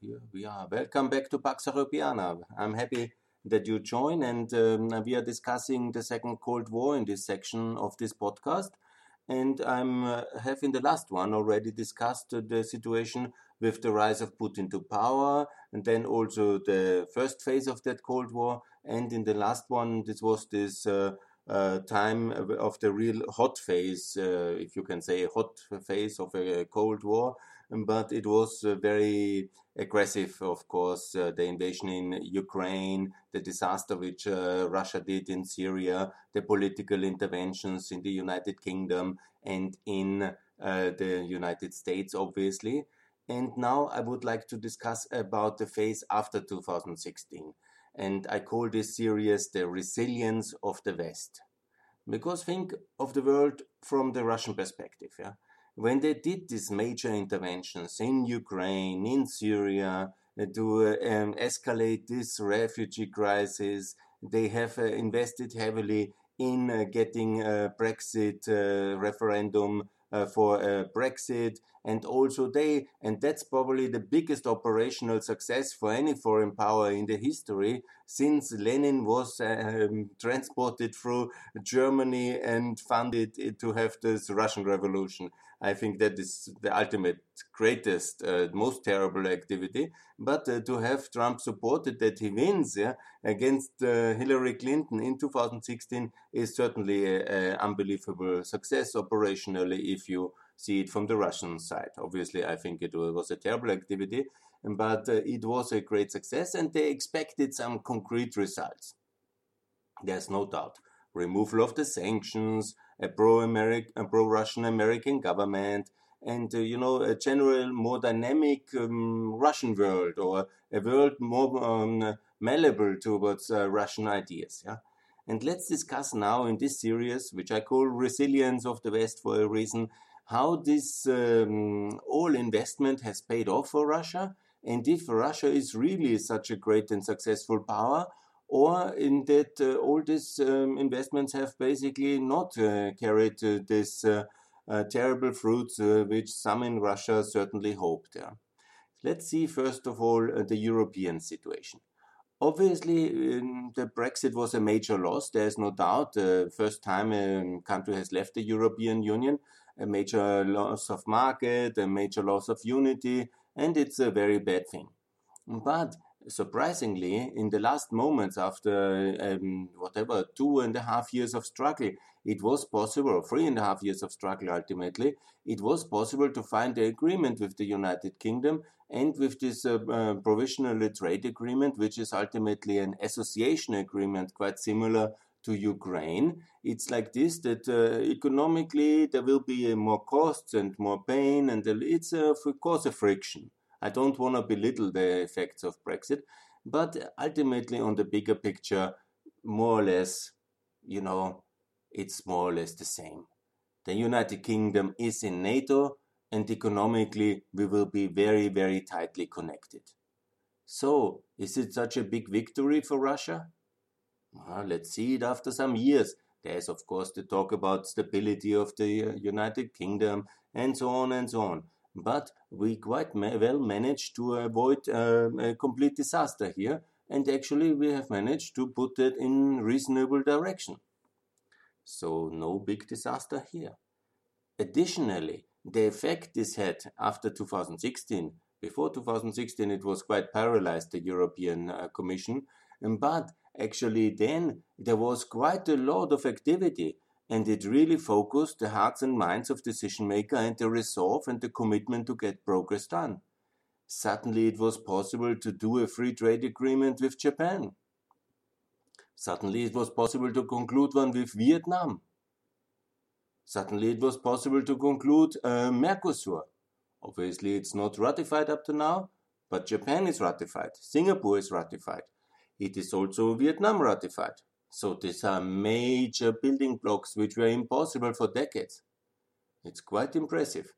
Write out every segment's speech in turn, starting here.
here we are. Welcome back to Pax Europiana. I'm happy that you join, and um, we are discussing the Second Cold War in this section of this podcast. And I'm uh, have in the last one already discussed uh, the situation with the rise of Putin to power, and then also the first phase of that Cold War. And in the last one, this was this uh, uh, time of the real hot phase, uh, if you can say hot phase of a Cold War, but it was uh, very aggressive, of course, uh, the invasion in Ukraine, the disaster which uh, Russia did in Syria, the political interventions in the United Kingdom and in the United States, obviously. And now I would like to discuss about the phase after 2016. And I call this series the resilience of the West. Because think of the world from the Russian perspective. Yeah? When they did these major interventions in Ukraine, in Syria, uh, to um, escalate this refugee crisis, they have uh, invested heavily in uh, getting a Brexit uh, referendum uh, for uh, Brexit. And also they, and that's probably the biggest operational success for any foreign power in the history, since Lenin was um, transported through Germany and funded to have this Russian Revolution. I think that is the ultimate, greatest, uh, most terrible activity. But uh, to have Trump supported that he wins yeah, against uh, Hillary Clinton in 2016 is certainly an unbelievable success operationally if you see it from the Russian side. Obviously, I think it was a terrible activity, but uh, it was a great success and they expected some concrete results. There's no doubt. Removal of the sanctions, a pro-American, a pro-Russian American government, and uh, you know a general more dynamic um, Russian world or a world more um, malleable towards uh, Russian ideas. Yeah, and let's discuss now in this series, which I call "Resilience of the West" for a reason, how this um, all investment has paid off for Russia, and if Russia is really such a great and successful power, or in that uh, all these um, investments have basically not uh, carried uh, this terrible fruits which some in Russia certainly hoped. Let's see first of all the European situation. Obviously, um, the Brexit was a major loss. There is no doubt. The first time a country has left the European Union, a major loss of market, a major loss of unity, and it's a very bad thing. But surprisingly, in the last moments after um, whatever two and a half years of struggle, it was possible, three and a half years of struggle ultimately, it was possible to find an agreement with the United Kingdom and with this uh, uh, provisional trade agreement, which is ultimately an association agreement quite similar to Ukraine. It's like this that uh, economically there will be more costs and more pain, and it's uh, of course a friction. I don't want to belittle the effects of Brexit, but ultimately, on the bigger picture, more or less, you know, it's more or less the same. The United Kingdom is in NATO, and economically, we will be very, very tightly connected. So, is it such a big victory for Russia? Well, let's see it after some years. There's, of course, the talk about stability of the uh, United Kingdom and so on and so on but we quite ma well managed to avoid uh, a complete disaster here, and actually we have managed to put it in reasonable direction. So no big disaster here. Additionally, the effect this had after 2016, before 2016 it was quite paralyzed, the European uh, Commission, but actually then there was quite a lot of activity and it really focused the hearts and minds of decision maker and the resolve and the commitment to get progress done. Suddenly it was possible to do a free trade agreement with Japan. Suddenly it was possible to conclude one with Vietnam. Suddenly it was possible to conclude a Mercosur. Obviously it's not ratified up to now, but Japan is ratified. Singapore is ratified. It is also Vietnam ratified. So these are major building blocks which were impossible for decades. It's quite impressive.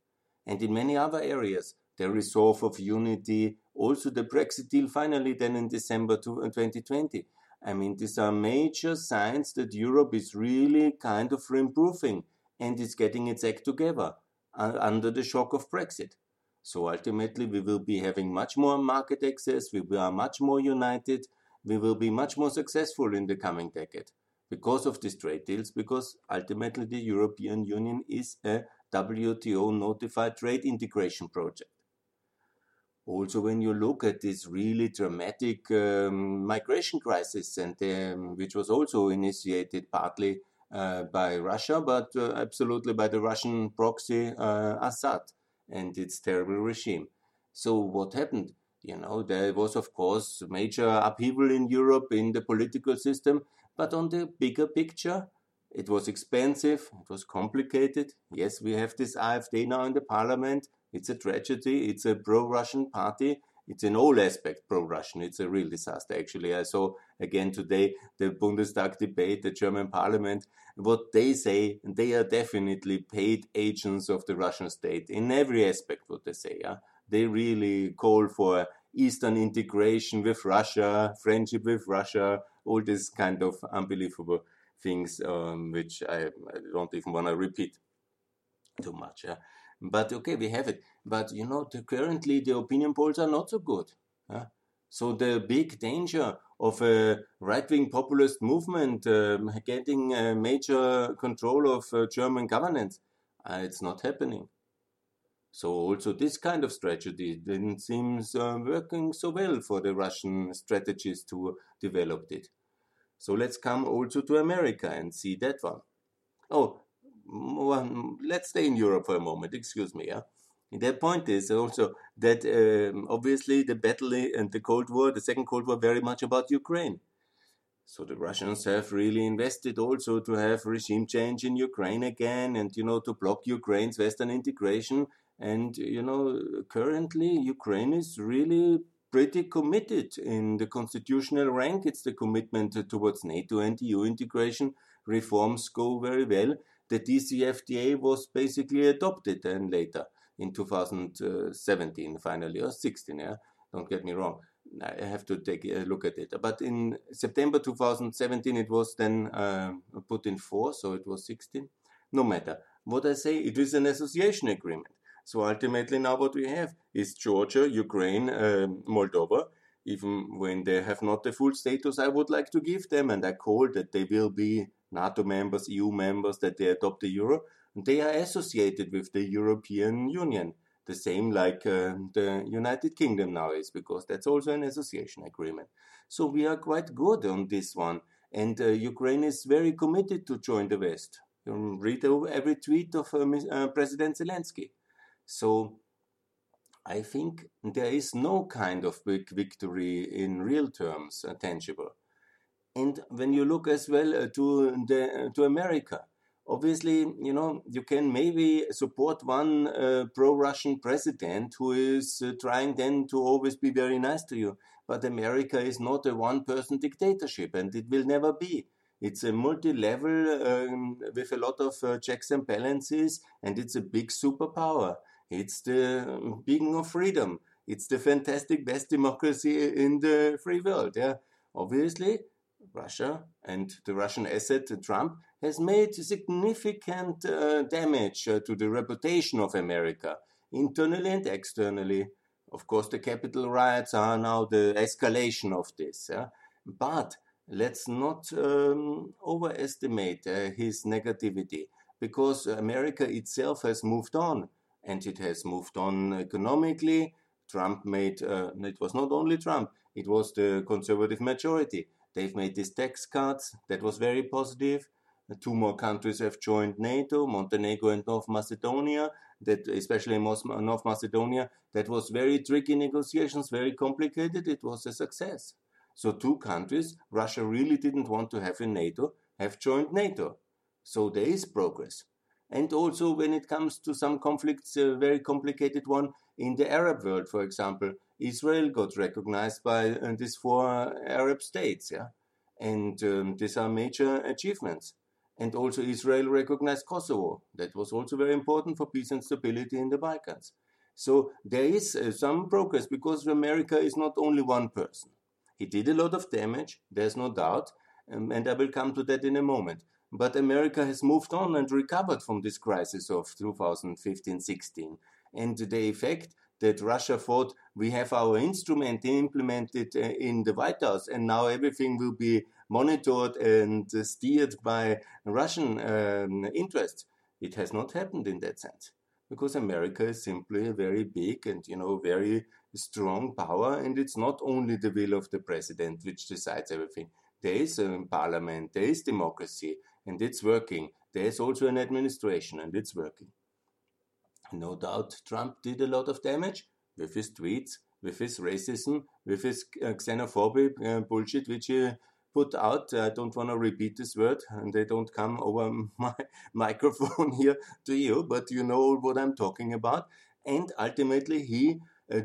And in many other areas, the resolve of unity, also the Brexit deal finally then in December 2020. I mean, these are major signs that Europe is really kind of improving and is getting its act together uh, under the shock of Brexit. So ultimately, we will be having much more market access, we are much more united, we will be much more successful in the coming decade because of these trade deals, because ultimately the European Union is a WTO notified trade integration project. Also, when you look at this really dramatic um, migration crisis, and um, which was also initiated partly uh, by Russia, but uh, absolutely by the Russian proxy uh, Assad and its terrible regime. So, what happened? You know, there was, of course, major upheaval in Europe in the political system, but on the bigger picture, it was expensive, it was complicated. Yes, we have this AfD now in the parliament. It's a tragedy. It's a pro Russian party. It's in all aspects pro Russian. It's a real disaster, actually. I saw again today the Bundestag debate, the German parliament. What they say, they are definitely paid agents of the Russian state in every aspect, what they say. Yeah? They really call for Eastern integration with Russia, friendship with Russia, all this kind of unbelievable things um, which I, I, don't even want to repeat too much. Yeah? But okay, we have it. But you know, the, currently the opinion polls are not so good. So the big danger of a right-wing populist movement um, getting a major control of uh, German governance, uh, it's not happening. So also this kind of strategy didn't seem uh, working so well for the Russian strategists who developed it. So let's come also to America and see that one. Oh, well, let's stay in Europe for a moment. Excuse me. Yeah. The point is also that um, obviously the battle and the Cold War, the Second Cold War, very much about Ukraine. So the Russians have really invested also to have regime change in Ukraine again, and you know to block Ukraine's Western integration. And you know currently Ukraine is really pretty committed in the constitutional rank. It's the commitment towards NATO and EU integration. Reforms go very well. The DCFTA was basically adopted then later in 2017, finally, or 16, yeah? Don't get me wrong. I have to take a look at it. But in September 2017, it was then uh, put in force, so it was 16. No matter. What I say, it is an association agreement. So ultimately, now what we have is Georgia, Ukraine, uh, Moldova. Even when they have not the full status I would like to give them, and I call that they will be NATO members, EU members, that they adopt the euro, and they are associated with the European Union. The same like uh, the United Kingdom now is, because that's also an association agreement. So we are quite good on this one. And uh, Ukraine is very committed to join the West. You read every tweet of uh, uh, President Zelensky. So I think there is no kind of big victory in real terms uh, tangible. And when you look as well uh, to the to America, obviously, you know, you can maybe support one uh, pro-Russian president who is uh, trying then to always be very nice to you. But America is not a one-person dictatorship, and it will never be. It's a multi-level um, with a lot of uh, checks and balances, and it's a big superpower. It's the beacon of freedom. It's the fantastic best democracy in the free world. Yeah, obviously, Russia and the Russian asset Trump has made significant uh, damage uh, to the reputation of America, internally and externally. Of course, the Capitol riots are now the escalation of this. Yeah? But let's not um, overestimate uh, his negativity because America itself has moved on and it has moved on economically. Trump made, uh, it was not only Trump, it was the conservative majority. They've made these tax cuts, that was very positive. Two more countries have joined NATO, Montenegro and North Macedonia. That, especially North Macedonia, that was very tricky negotiations, very complicated. It was a success. So two countries Russia really didn't want to have in NATO have joined NATO. So there is progress and also when it comes to some conflicts, a very complicated one in the Arab world, for example. Israel got recognized by uh, these four Arab states, yeah, and um, these are major achievements. And also Israel recognized Kosovo. That was also very important for peace and stability in the Balkans. So there is uh, some progress because America is not only one person. He did a lot of damage, there's no doubt, um, and I will come to that in a moment. But America has moved on and recovered from this crisis of 2015 16. And the effect that Russia thought we have our instrument implemented uh, in the White House and now everything will be monitored and steered by Russian um, interests. It has not happened in that sense because America is simply a very big and you know very strong power, and it's not only the will of the president which decides everything. There is a parliament, there is democracy, and it's working. There is also an administration, and it's working. No doubt, Trump did a lot of damage with his tweets, with his racism, with his uh, xenophobic uh, bullshit, which he put out. I don't want to repeat this word, and they don't come over my microphone here to you, but you know what I'm talking about. And ultimately, he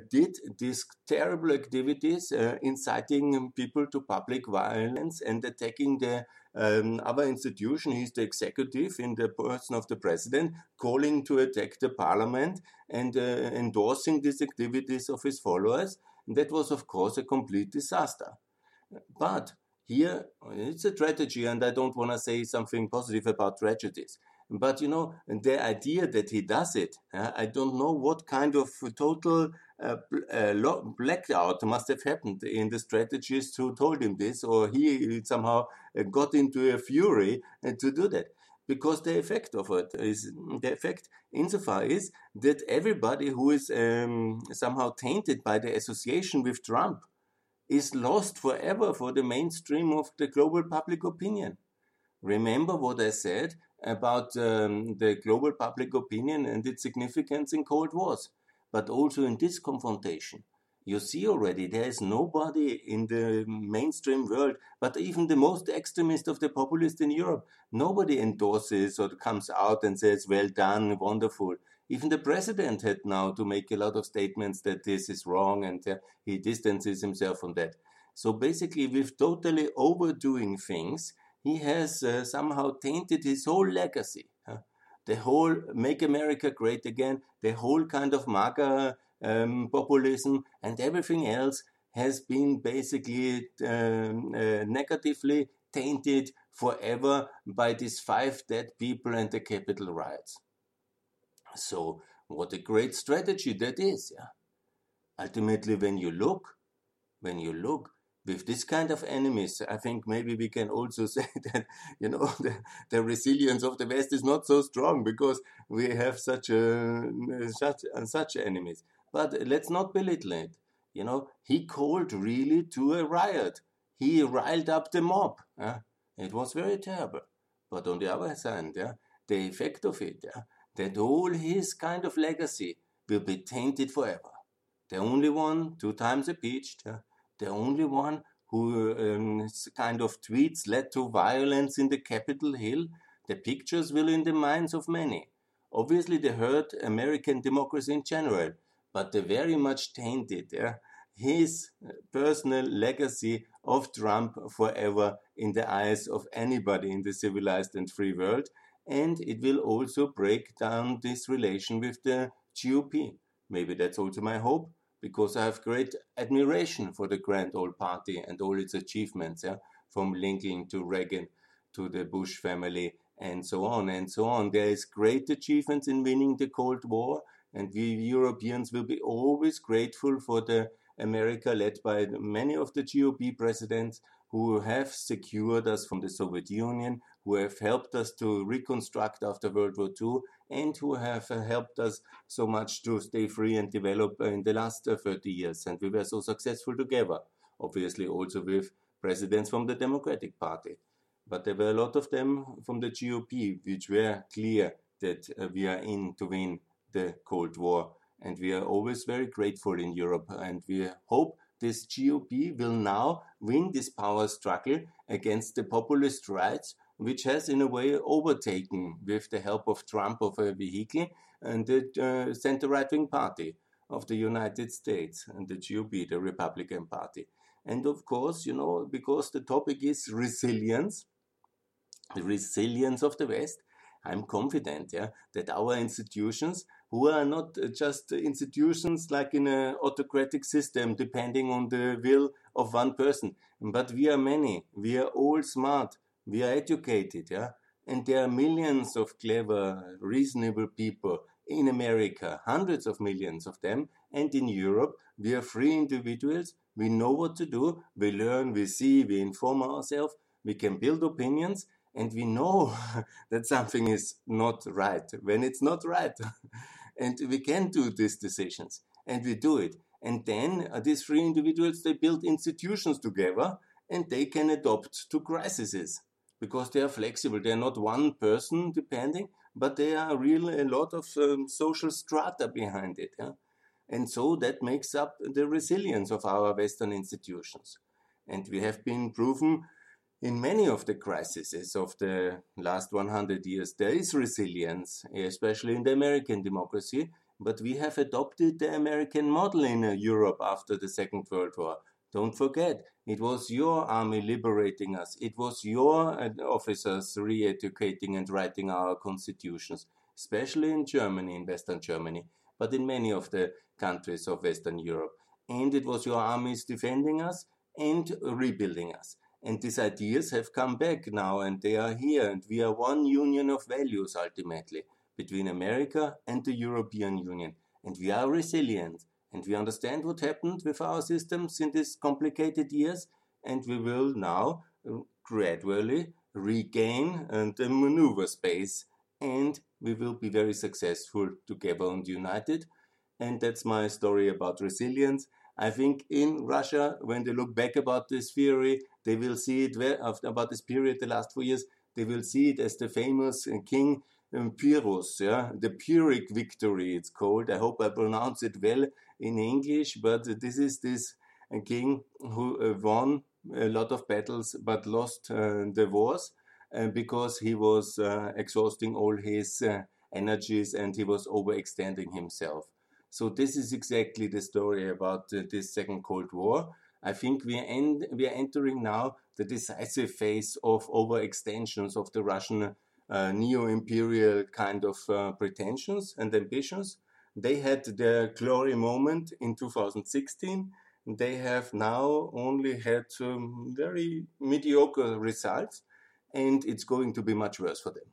did these terrible activities, uh, inciting people to public violence and attacking the um, other institution. He's the executive in the person of the president, calling to attack the parliament and uh, endorsing these activities of his followers. That was, of course, a complete disaster. But here, it's a tragedy, and I don't want to say something positive about tragedies. But you know, the idea that he does it, uh, I don't know what kind of total uh, blackout must have happened in the strategist who told him this, or he somehow uh, got into a fury uh, to do that. Because the effect of it is the effect insofar is that everybody who is um, somehow tainted by the association with Trump is lost forever for the mainstream of the global public opinion. Remember what I said about um, the global public opinion and its significance in Cold Wars, but also in this confrontation. You see already there is nobody in the mainstream world, but even the most extremist of the populists in Europe, nobody endorses or comes out and says, well done, wonderful. Even the president had now to make a lot of statements that this is wrong and uh, he distances himself from that. So basically, with totally overdoing things, he has uh, somehow tainted his whole legacy. The whole Make America Great Again, the whole kind of MAGA um, populism, and everything else has been basically um, uh, negatively tainted forever by these five dead people and the Capitol riots. So, what a great strategy that is, yeah. Ultimately, when you look, when you look, with this kind of enemies, I think maybe we can also say that you know the, the resilience of the West is not so strong because we have such a, such such enemies. But let's not belittle it. You know, he called really to a riot. He riled up the mob. Uh, it was very terrible. But on the other hand, yeah, the effect of it, yeah, that all his kind of legacy will be tainted forever. The only one, two times impeached, yeah, the only one who um, kind of tweets led to violence in the Capitol Hill, the pictures will in the minds of many. Obviously, they hurt American democracy in general, but they very much tainted his personal legacy of Trump forever in the eyes of anybody in the civilized and free world. And it will also break down this relation with the GOP. Maybe that's also my hope because I have great admiration for the Grand Old Party and all its achievements, yeah, from Lincoln to Reagan to the Bush family and so on and so on. There is great achievements in winning the Cold War, and we Europeans will be always grateful for the America led by many of the GOP presidents who have secured us from the Soviet Union, who have helped us to reconstruct after World War II, and who have uh, helped us so much to stay free and develop in the last uh, 30 years. And we were so successful together, obviously, also with presidents from the Democratic Party. But there were a lot of them from the GOP, which were clear that uh, we are in to win the Cold War. And we are always very grateful in Europe. And we hope this GOP will now win this power struggle against the populist rights which has in a way overtaken, with the help of Trump of a vehicle, and the uh, center right wing party of the United States and the GOP, the Republican Party. And of course, you know, because the topic is resilience, the resilience of the West, I'm confident yeah, that our institutions, who are not just institutions like in an autocratic system depending on the will of one person, but we are many, we are all smart, we are educated, yeah, and there are millions of clever, reasonable people In America, hundreds of millions of them. And in Europe, we are free individuals. We know what to do. We learn, we see, we inform ourselves. We can build opinions and we know that something is not right when it's not right. and we can do these decisions and we do it. And then uh, these free individuals, they build institutions together and they can adapt to crises because they are flexible. They are not one person depending, but they are really a lot of um, social strata behind it. Yeah? And so that makes up the resilience of our Western institutions. And we have been proven in many of the crises of the last 100 years, there is resilience, especially in the American democracy. But we have adopted the American model in uh, Europe after the Second World War. Don't forget, it was your army liberating us. It was your uh, officers re educating and writing our constitutions, especially in Germany, in Western Germany, but in many of the countries of Western Europe. And it was your armies defending us and rebuilding us. And these ideas have come back now and they are here. And we are one union of values ultimately between America and the European Union. And we are resilient. And we understand what happened with our systems in these complicated years. And we will now uh, gradually regain and uh, maneuver space. And we will be very successful together and united. And that's my story about resilience. I think in Russia, when they look back about this theory, they will see it about this period, the last four years, they will see it as the famous uh, King um, Pyrrhus, yeah, the Pyrrhic victory. It's called. I hope I pronounce it well in English, but this is this uh, king who uh, won a lot of battles but lost uh, the wars because he was exhausting all his energies and he was overextending himself. So this is exactly the story about this Second Cold War. I think we are, end, we are entering now the decisive phase of overextensions of the Russian uh, neo-imperial kind of uh, pretensions and ambitions. They had their glory moment in 2016. They have now only had very mediocre results, and it's going to be much worse for them.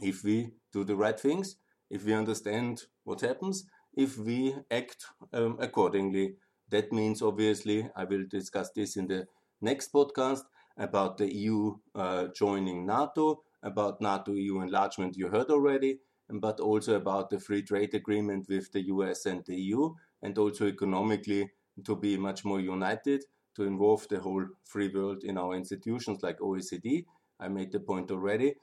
If we do the right things, if we understand what happens, if we act um, accordingly that means, obviously, I will discuss this in the next podcast about the EU uh, joining NATO, about NATO EU enlargement, you heard already, but also about the free trade agreement with the US and the EU, and also economically to be much more united, to involve the whole free world in our institutions like OECD. I made the point already.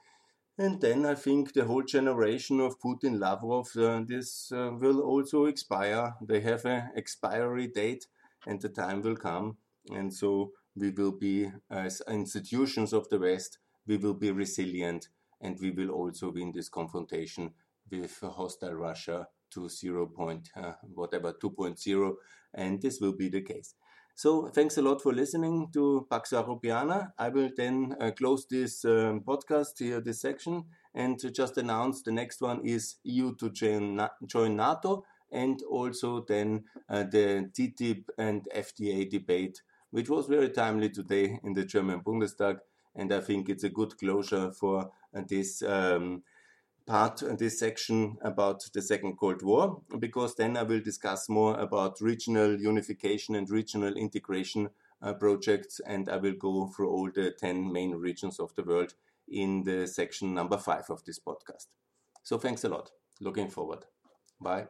And then I think the whole generation of Putin Lavrov, uh, this uh, will also expire. They have an expiry date and the time will come. And so we will be, as institutions of the West, we will be resilient and we will also win this confrontation with hostile Russia to 0. Point, uh, whatever 2.0. And this will be the case. So thanks a lot for listening to Pax Europiana. I will then uh, close this um, podcast here, this section, and just announce the next one is EU to join, join NATO, and also then uh, the TTIP and FTA debate, which was very timely today in the German Bundestag, and I think it's a good closure for this. Um, part, this section about the Second Cold War, because then I will discuss more about regional unification and regional integration uh, projects, and I will go through all the 10 main regions of the world in the section number five of this podcast. So thanks a lot. Looking forward. Bye.